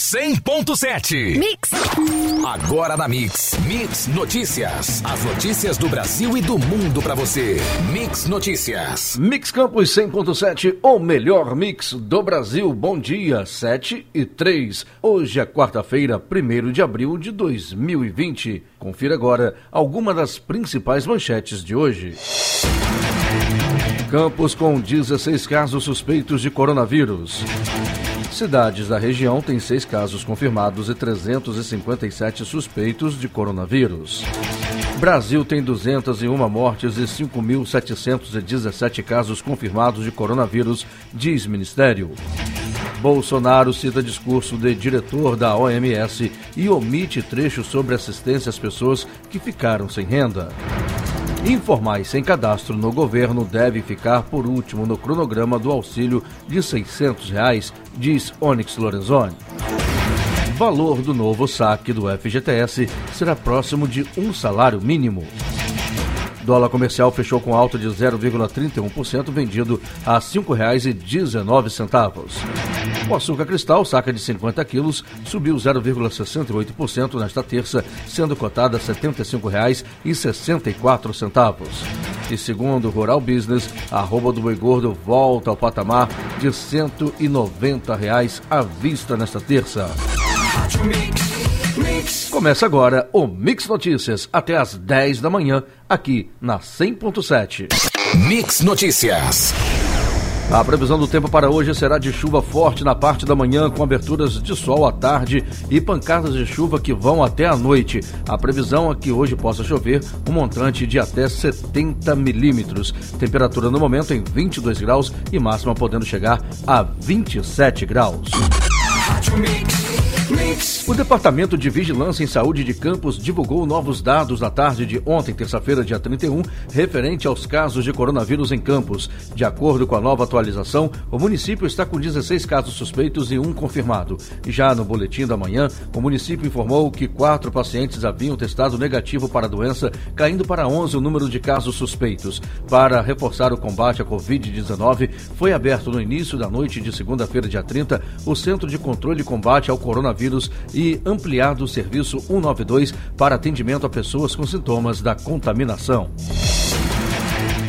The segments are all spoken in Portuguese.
100.7. Mix. Agora na Mix. Mix Notícias. As notícias do Brasil e do mundo para você. Mix Notícias. Mix Campos 100.7, o melhor mix do Brasil. Bom dia, 7 e 3. Hoje é quarta-feira, 1 de abril de 2020. Confira agora alguma das principais manchetes de hoje. Campos com 16 casos suspeitos de coronavírus. Cidades da região têm seis casos confirmados e 357 suspeitos de coronavírus. Brasil tem 201 mortes e 5.717 casos confirmados de coronavírus, diz Ministério. Bolsonaro cita discurso de diretor da OMS e omite trecho sobre assistência às pessoas que ficaram sem renda. Informais sem cadastro no governo devem ficar por último no cronograma do auxílio de 600 reais, diz Onyx Lorenzoni. Valor do novo saque do FGTS será próximo de um salário mínimo. Dólar comercial fechou com alta de 0,31%, vendido a R$ 5,19. O açúcar cristal, saca de 50 quilos, subiu 0,68% nesta terça, sendo cotada a R$ 75,64. E segundo o Rural Business, a arroba do boi gordo volta ao patamar de 190 reais à vista nesta terça. Começa agora o Mix Notícias, até às 10 da manhã, aqui na 100.7. Mix Notícias. A previsão do tempo para hoje será de chuva forte na parte da manhã, com aberturas de sol à tarde e pancadas de chuva que vão até a noite. A previsão é que hoje possa chover um montante de até 70 milímetros. Temperatura no momento em 22 graus e máxima podendo chegar a 27 graus. O Departamento de Vigilância em Saúde de Campos divulgou novos dados na tarde de ontem, terça-feira, dia 31, referente aos casos de coronavírus em Campos. De acordo com a nova atualização, o município está com 16 casos suspeitos e um confirmado. Já no boletim da manhã, o município informou que quatro pacientes haviam testado negativo para a doença, caindo para 11 o número de casos suspeitos. Para reforçar o combate à Covid-19, foi aberto no início da noite de segunda-feira, dia 30, o Centro de Controle e Combate ao Coronavírus e ampliado o serviço 192 para atendimento a pessoas com sintomas da contaminação.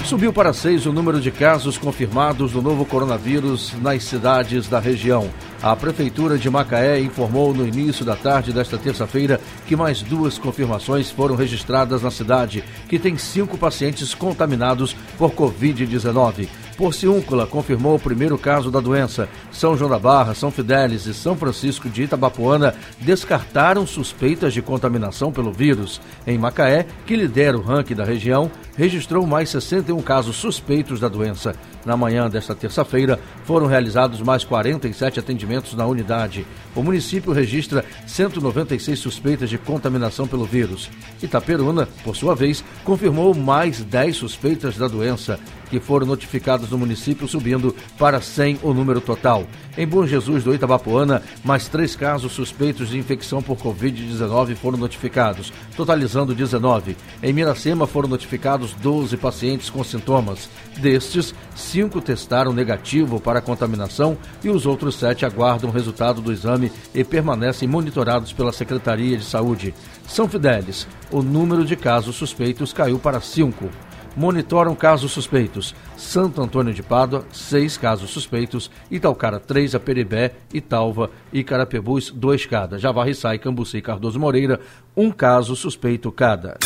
Subiu para seis o número de casos confirmados do novo coronavírus nas cidades da região. A Prefeitura de Macaé informou no início da tarde desta terça-feira que mais duas confirmações foram registradas na cidade, que tem cinco pacientes contaminados por Covid-19. Porciúncula confirmou o primeiro caso da doença. São João da Barra, São Fidélis e São Francisco de Itabapoana descartaram suspeitas de contaminação pelo vírus. Em Macaé, que lidera o ranking da região, registrou mais 61 casos suspeitos da doença. Na manhã desta terça-feira, foram realizados mais 47 atendimentos na unidade. O município registra 196 suspeitas de contaminação pelo vírus. Itaperuna, por sua vez, confirmou mais 10 suspeitas da doença, que foram notificadas no município, subindo para 100 o número total. Em Bom Jesus do Itabapoana, mais três casos suspeitos de infecção por Covid-19 foram notificados, totalizando 19. Em Miracema foram notificados 12 pacientes com sintomas. Destes, cinco testaram negativo para a contaminação e os outros sete aguardam o resultado do exame e permanecem monitorados pela Secretaria de Saúde. São Fidélis, o número de casos suspeitos caiu para cinco monitoram casos suspeitos. Santo Antônio de Pádua, seis casos suspeitos. Italcara, três. Aperibé, Italva e Carapebus, dois cada. Javarriçai, Cambuci e Cardoso Moreira, um caso suspeito cada.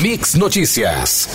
Mix Notícias.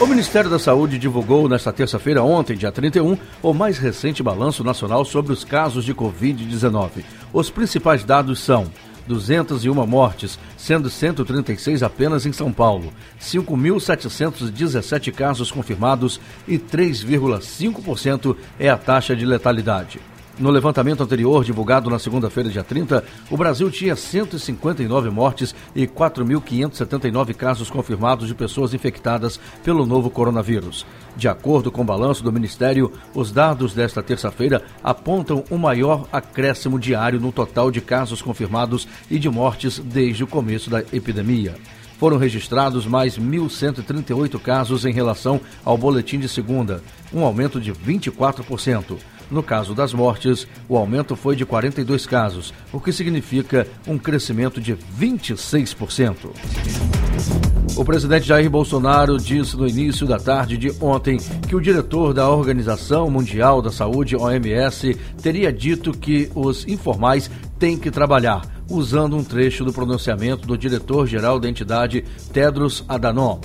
O Ministério da Saúde divulgou nesta terça-feira, ontem, dia 31, o mais recente balanço nacional sobre os casos de Covid-19. Os principais dados são 201 mortes, sendo 136 apenas em São Paulo, 5.717 casos confirmados e 3,5% é a taxa de letalidade. No levantamento anterior, divulgado na segunda-feira, dia 30, o Brasil tinha 159 mortes e 4.579 casos confirmados de pessoas infectadas pelo novo coronavírus. De acordo com o balanço do Ministério, os dados desta terça-feira apontam o um maior acréscimo diário no total de casos confirmados e de mortes desde o começo da epidemia foram registrados mais 1.138 casos em relação ao boletim de segunda, um aumento de 24%. No caso das mortes, o aumento foi de 42 casos, o que significa um crescimento de 26%. O presidente Jair Bolsonaro disse no início da tarde de ontem que o diretor da Organização Mundial da Saúde, OMS, teria dito que os informais têm que trabalhar, usando um trecho do pronunciamento do diretor-geral da entidade, Tedros Adhanom.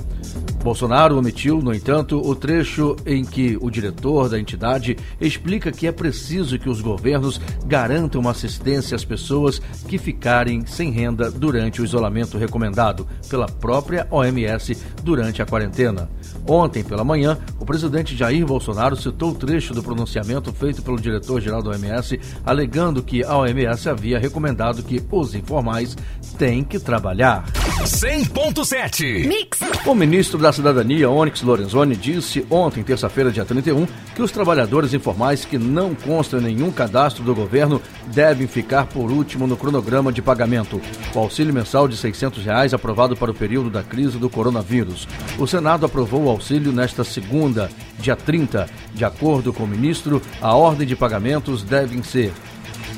Bolsonaro omitiu, no entanto, o trecho em que o diretor da entidade explica que é preciso que os governos garantam uma assistência às pessoas que ficarem sem renda durante o isolamento recomendado pela própria OMS durante a quarentena. Ontem, pela manhã, o presidente Jair Bolsonaro citou o trecho do pronunciamento feito pelo diretor-geral da OMS, alegando que a OMS havia recomendado que os informais têm que trabalhar. 100.7 Mix. O ministro da Cidadania, Onyx Lorenzoni, disse ontem, terça-feira, dia 31, que os trabalhadores informais que não constam nenhum cadastro do governo devem ficar por último no cronograma de pagamento. O auxílio mensal de 600 reais aprovado para o período da crise do coronavírus. O Senado aprovou o auxílio nesta segunda, dia 30. De acordo com o ministro, a ordem de pagamentos devem ser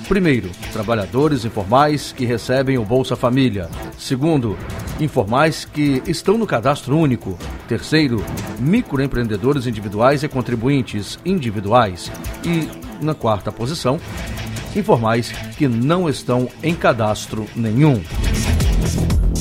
Primeiro, trabalhadores informais que recebem o Bolsa Família. Segundo, informais que estão no cadastro único. Terceiro, microempreendedores individuais e contribuintes individuais. E, na quarta posição, informais que não estão em cadastro nenhum.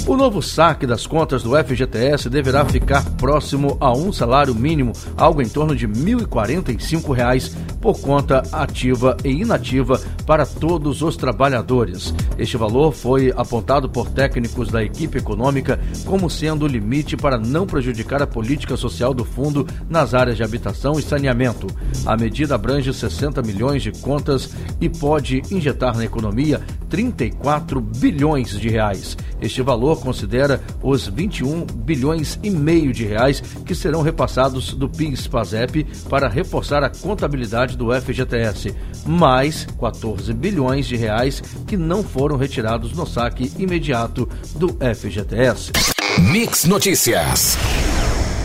O novo saque das contas do FGTS deverá ficar próximo a um salário mínimo, algo em torno de R$ 1.045 por conta ativa e inativa para todos os trabalhadores. Este valor foi apontado por técnicos da equipe econômica como sendo o limite para não prejudicar a política social do fundo nas áreas de habitação e saneamento. A medida abrange 60 milhões de contas e pode injetar na economia 34 bilhões de reais. Este valor considera os 21 bilhões e meio de reais que serão repassados do PIS/PASEP para reforçar a contabilidade do FGTS, mais 14 bilhões de reais que não foram retirados no saque imediato do FGTS. Mix Notícias.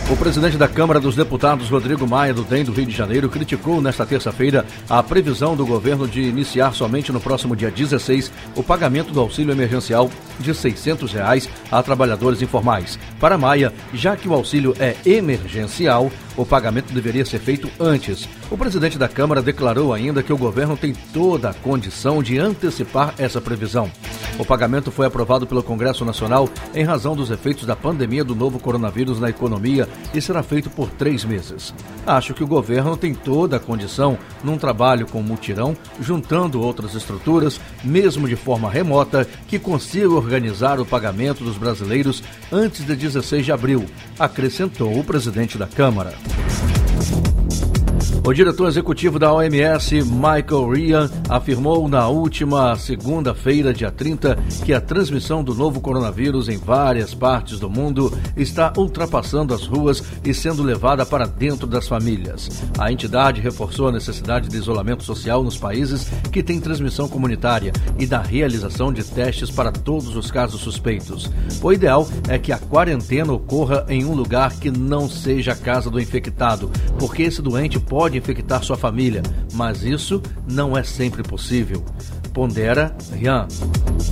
O presidente da Câmara dos Deputados, Rodrigo Maia, do DEM do Rio de Janeiro, criticou nesta terça-feira a previsão do governo de iniciar somente no próximo dia 16 o pagamento do auxílio emergencial de 600 reais a trabalhadores informais. Para Maia, já que o auxílio é emergencial, o pagamento deveria ser feito antes. O presidente da Câmara declarou ainda que o governo tem toda a condição de antecipar essa previsão. O pagamento foi aprovado pelo Congresso Nacional em razão dos efeitos da pandemia do novo coronavírus na economia e será feito por três meses. Acho que o governo tem toda a condição, num trabalho com mutirão, juntando outras estruturas, mesmo de forma remota, que consiga organizar o pagamento dos brasileiros antes de 16 de abril, acrescentou o presidente da Câmara. O diretor executivo da OMS, Michael Ryan, afirmou na última segunda-feira, dia 30, que a transmissão do novo coronavírus em várias partes do mundo está ultrapassando as ruas e sendo levada para dentro das famílias. A entidade reforçou a necessidade de isolamento social nos países que têm transmissão comunitária e da realização de testes para todos os casos suspeitos. O ideal é que a quarentena ocorra em um lugar que não seja a casa do infectado, porque esse doente pode pode infectar sua família, mas isso não é sempre possível. Pondera Rian.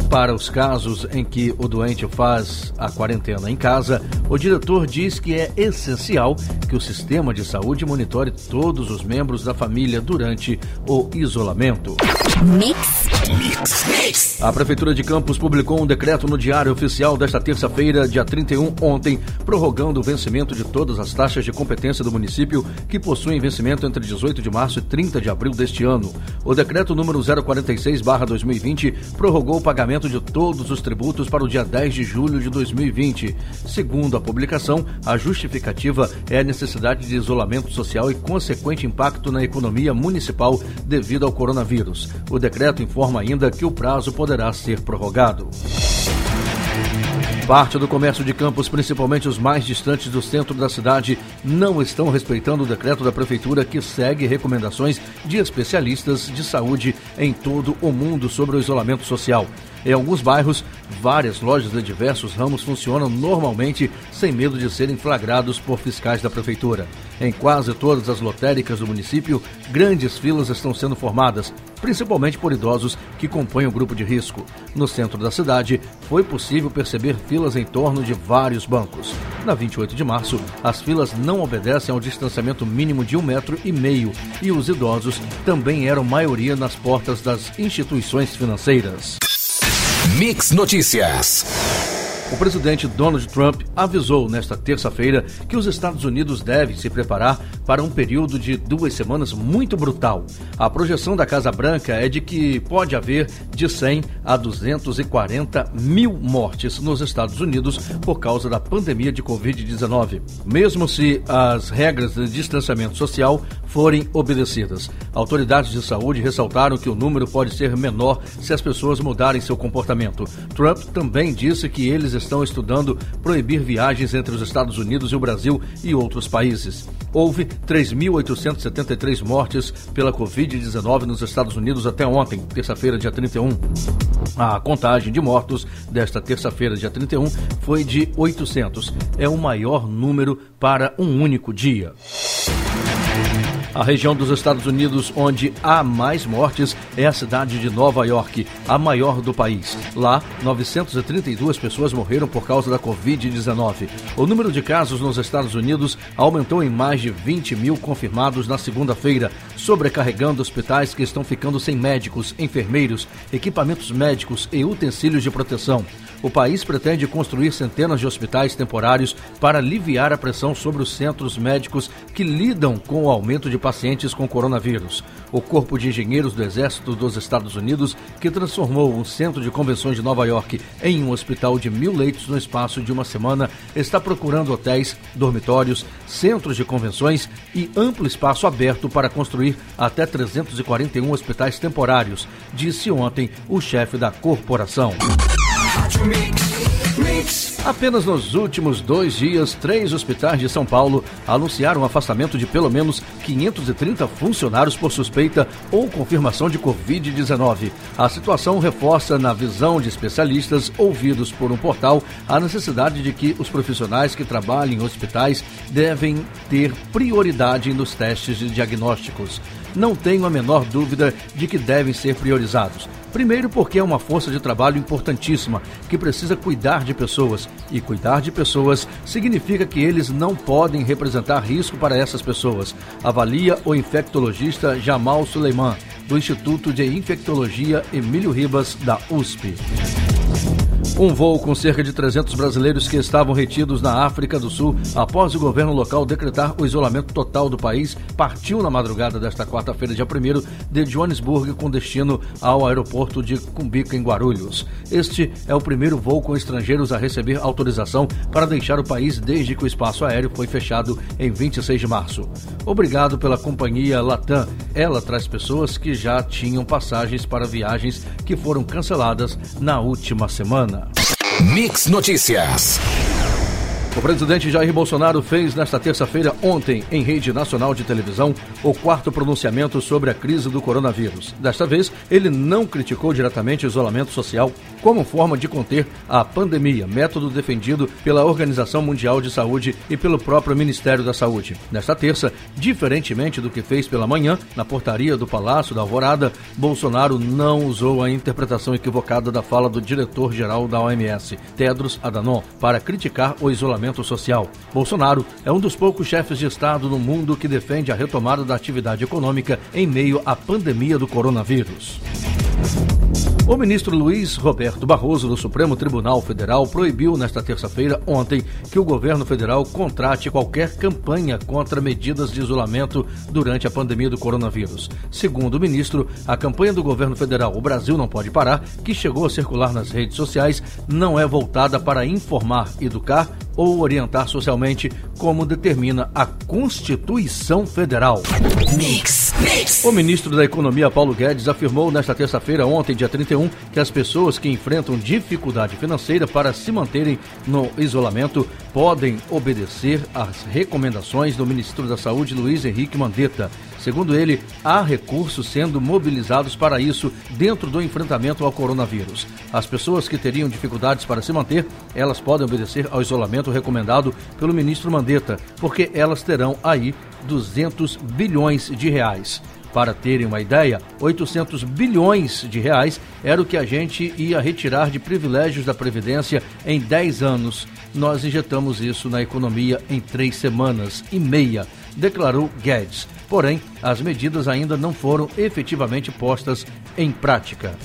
Para os casos em que o doente faz a quarentena em casa, o diretor diz que é essencial que o sistema de saúde monitore todos os membros da família durante o isolamento. Mix. Mix. Mix. A Prefeitura de Campos publicou um decreto no Diário Oficial desta terça-feira, dia 31, ontem, prorrogando o vencimento de todas as taxas de competência do município que possuem vencimento entre 18 de março e 30 de abril deste ano. O decreto número 046-2020 prorrogou o pagamento de todos os tributos para o dia 10 de julho de 2020. Segundo a publicação, a justificativa é a necessidade de isolamento social e consequente impacto na economia municipal devido ao coronavírus. O decreto informa ainda que o prazo poderá ser prorrogado. Parte do comércio de campos, principalmente os mais distantes do centro da cidade, não estão respeitando o decreto da prefeitura que segue recomendações de especialistas de saúde em todo o mundo sobre o isolamento social. Em alguns bairros, várias lojas de diversos ramos funcionam normalmente sem medo de serem flagrados por fiscais da prefeitura. Em quase todas as lotéricas do município, grandes filas estão sendo formadas, principalmente por idosos que compõem o grupo de risco. No centro da cidade, foi possível perceber filas em torno de vários bancos. Na 28 de março, as filas não obedecem ao distanciamento mínimo de um metro e meio e os idosos também eram maioria nas portas das instituições financeiras. Mix Notícias. O presidente Donald Trump avisou nesta terça-feira que os Estados Unidos devem se preparar para um período de duas semanas muito brutal. A projeção da Casa Branca é de que pode haver de 100 a 240 mil mortes nos Estados Unidos por causa da pandemia de Covid-19, mesmo se as regras de distanciamento social forem obedecidas. Autoridades de saúde ressaltaram que o número pode ser menor se as pessoas mudarem seu comportamento. Trump também disse que eles estão estudando proibir viagens entre os Estados Unidos e o Brasil e outros países. Houve 3.873 mortes pela Covid-19 nos Estados Unidos até ontem, terça-feira, dia 31. A contagem de mortos desta terça-feira, dia 31, foi de 800. É o maior número para um único dia. A região dos Estados Unidos onde há mais mortes é a cidade de Nova York, a maior do país. Lá, 932 pessoas morreram por causa da Covid-19. O número de casos nos Estados Unidos aumentou em mais de 20 mil confirmados na segunda-feira, sobrecarregando hospitais que estão ficando sem médicos, enfermeiros, equipamentos médicos e utensílios de proteção. O país pretende construir centenas de hospitais temporários para aliviar a pressão sobre os centros médicos que lidam com o aumento de pacientes com coronavírus. O Corpo de Engenheiros do Exército dos Estados Unidos, que transformou um centro de convenções de Nova York em um hospital de mil leitos no espaço de uma semana, está procurando hotéis, dormitórios, centros de convenções e amplo espaço aberto para construir até 341 hospitais temporários, disse ontem o chefe da corporação. Apenas nos últimos dois dias, três hospitais de São Paulo anunciaram o afastamento de pelo menos 530 funcionários por suspeita ou confirmação de Covid-19. A situação reforça, na visão de especialistas ouvidos por um portal, a necessidade de que os profissionais que trabalham em hospitais devem ter prioridade nos testes de diagnósticos. Não tenho a menor dúvida de que devem ser priorizados. Primeiro, porque é uma força de trabalho importantíssima que precisa cuidar de pessoas. E cuidar de pessoas significa que eles não podem representar risco para essas pessoas. Avalia o infectologista Jamal Suleiman, do Instituto de Infectologia Emílio Ribas, da USP. Um voo com cerca de 300 brasileiros que estavam retidos na África do Sul após o governo local decretar o isolamento total do país partiu na madrugada desta quarta-feira, dia 1 de Joanesburgo, com destino ao aeroporto de Cumbica, em Guarulhos. Este é o primeiro voo com estrangeiros a receber autorização para deixar o país desde que o espaço aéreo foi fechado em 26 de março. Obrigado pela companhia Latam. Ela traz pessoas que já tinham passagens para viagens que foram canceladas na última semana. Mix Notícias. O presidente Jair Bolsonaro fez nesta terça-feira, ontem, em rede nacional de televisão, o quarto pronunciamento sobre a crise do coronavírus. Desta vez, ele não criticou diretamente o isolamento social como forma de conter a pandemia, método defendido pela Organização Mundial de Saúde e pelo próprio Ministério da Saúde. Nesta terça, diferentemente do que fez pela manhã, na portaria do Palácio da Alvorada, Bolsonaro não usou a interpretação equivocada da fala do diretor-geral da OMS, Tedros Adhanom, para criticar o isolamento isolamento social. Bolsonaro é um dos poucos chefes de Estado no mundo que defende a retomada da atividade econômica em meio à pandemia do coronavírus. O ministro Luiz Roberto Barroso, do Supremo Tribunal Federal, proibiu nesta terça-feira, ontem, que o governo federal contrate qualquer campanha contra medidas de isolamento durante a pandemia do coronavírus. Segundo o ministro, a campanha do governo federal O Brasil Não Pode Parar, que chegou a circular nas redes sociais, não é voltada para informar, educar ou orientar socialmente, como determina a Constituição Federal. Mix, mix. O ministro da Economia, Paulo Guedes, afirmou nesta terça-feira, ontem, dia 31, que as pessoas que enfrentam dificuldade financeira para se manterem no isolamento podem obedecer às recomendações do ministro da Saúde, Luiz Henrique Mandetta. Segundo ele, há recursos sendo mobilizados para isso dentro do enfrentamento ao coronavírus. As pessoas que teriam dificuldades para se manter, elas podem obedecer ao isolamento recomendado pelo ministro Mandetta, porque elas terão aí 200 bilhões de reais. Para terem uma ideia, 800 bilhões de reais era o que a gente ia retirar de privilégios da Previdência em 10 anos. Nós injetamos isso na economia em três semanas e meia, declarou Guedes. Porém, as medidas ainda não foram efetivamente postas em prática.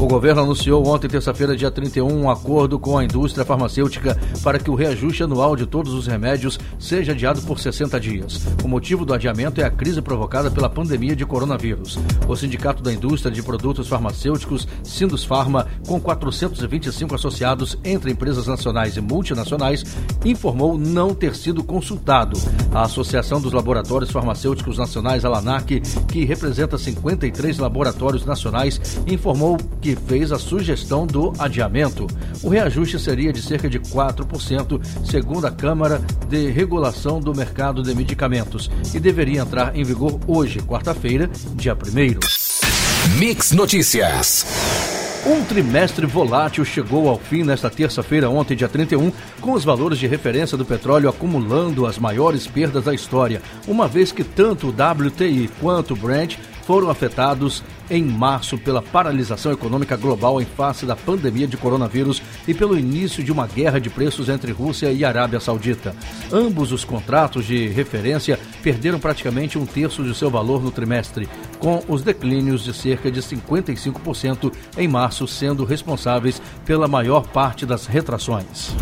O governo anunciou ontem, terça-feira, dia 31, um acordo com a indústria farmacêutica para que o reajuste anual de todos os remédios seja adiado por 60 dias. O motivo do adiamento é a crise provocada pela pandemia de coronavírus. O Sindicato da Indústria de Produtos Farmacêuticos, Sindus Pharma, com 425 associados entre empresas nacionais e multinacionais, informou não ter sido consultado. A Associação dos Laboratórios Farmacêuticos Nacionais, Alanac, que representa 53 laboratórios nacionais, informou que que fez a sugestão do adiamento. O reajuste seria de cerca de 4%, segundo a Câmara de Regulação do Mercado de Medicamentos, e deveria entrar em vigor hoje, quarta-feira, dia 1. Mix Notícias. Um trimestre volátil chegou ao fim nesta terça-feira, ontem, dia 31, com os valores de referência do petróleo acumulando as maiores perdas da história, uma vez que tanto o WTI quanto o Brent foram afetados em março pela paralisação econômica global em face da pandemia de coronavírus e pelo início de uma guerra de preços entre Rússia e Arábia Saudita. Ambos os contratos de referência perderam praticamente um terço de seu valor no trimestre, com os declínios de cerca de 55% em março sendo responsáveis pela maior parte das retrações.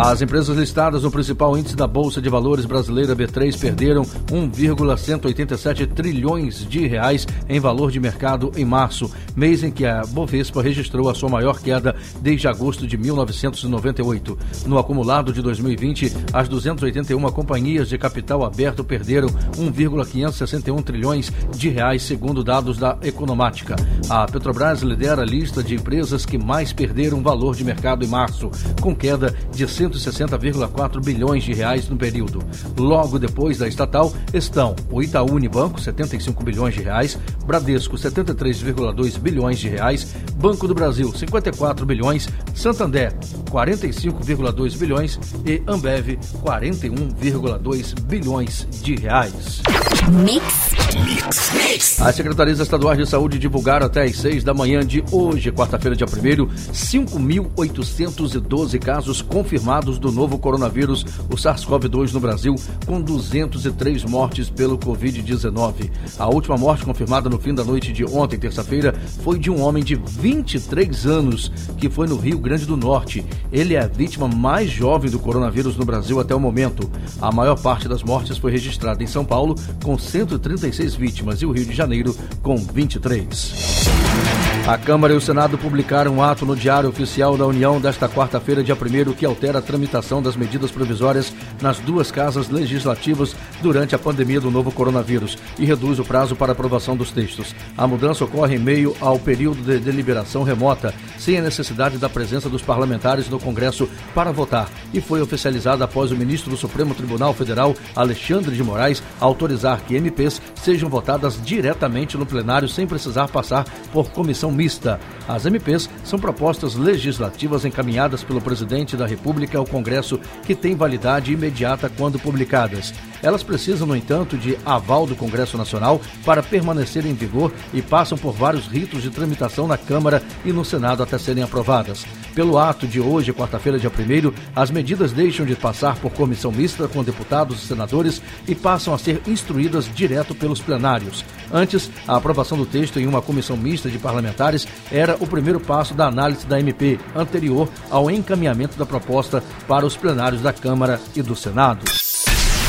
As empresas listadas no principal índice da Bolsa de Valores brasileira B3 perderam 1,187 trilhões de reais em valor de mercado em março, mês em que a Bovespa registrou a sua maior queda desde agosto de 1998. No acumulado de 2020, as 281 companhias de capital aberto perderam 1,561 trilhões de reais, segundo dados da Economática. A Petrobras lidera a lista de empresas que mais perderam valor de mercado em março, com queda de 160,4 bilhões de reais no período. Logo depois da estatal estão o Itaú Unibanco, 75 bilhões de reais, Bradesco, 73,2 bilhões de reais, Banco do Brasil, 54 bilhões, Santander, 45,2 bilhões e Ambev, 41,2 bilhões de reais. Mix. Mix. As secretarias estaduais de saúde divulgaram até às 6 da manhã de hoje, quarta-feira, dia 1 5.812 casos confirmados do novo coronavírus, o SARS-CoV-2 no Brasil, com 203 mortes pelo Covid-19. A última morte confirmada no fim da noite de ontem, terça-feira, foi de um homem de 23 anos, que foi no Rio Grande do Norte. Ele é a vítima mais jovem do coronavírus no Brasil até o momento. A maior parte das mortes foi registrada em São Paulo, com 136 vítimas, e o Rio de Janeiro, com 23. A Câmara e o Senado publicaram um ato no Diário Oficial da União desta quarta-feira, dia 1 que altera a tramitação das medidas provisórias nas duas casas legislativas durante a pandemia do novo coronavírus e reduz o prazo para aprovação dos textos. A mudança ocorre em meio ao período de deliberação remota, sem a necessidade da presença dos parlamentares no Congresso para votar, e foi oficializada após o ministro do Supremo Tribunal Federal, Alexandre de Moraes, autorizar que MPs sejam votadas diretamente no plenário sem precisar passar por comissão mista. As MPs são propostas legislativas encaminhadas pelo presidente da República ao Congresso que têm validade imediata quando publicadas. Elas precisam, no entanto, de aval do Congresso Nacional para permanecer em vigor e passam por vários ritos de tramitação na Câmara e no Senado até serem aprovadas. Pelo ato de hoje, quarta-feira, dia 1, as medidas deixam de passar por comissão mista com deputados e senadores e passam a ser instruídas direto pelos plenários. Antes, a aprovação do texto em uma comissão mista de parlamentares era o primeiro passo da análise da MP, anterior ao encaminhamento da proposta para os plenários da Câmara e do Senado.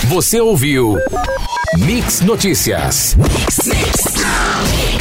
Você ouviu Mix Notícias. Mix, mix.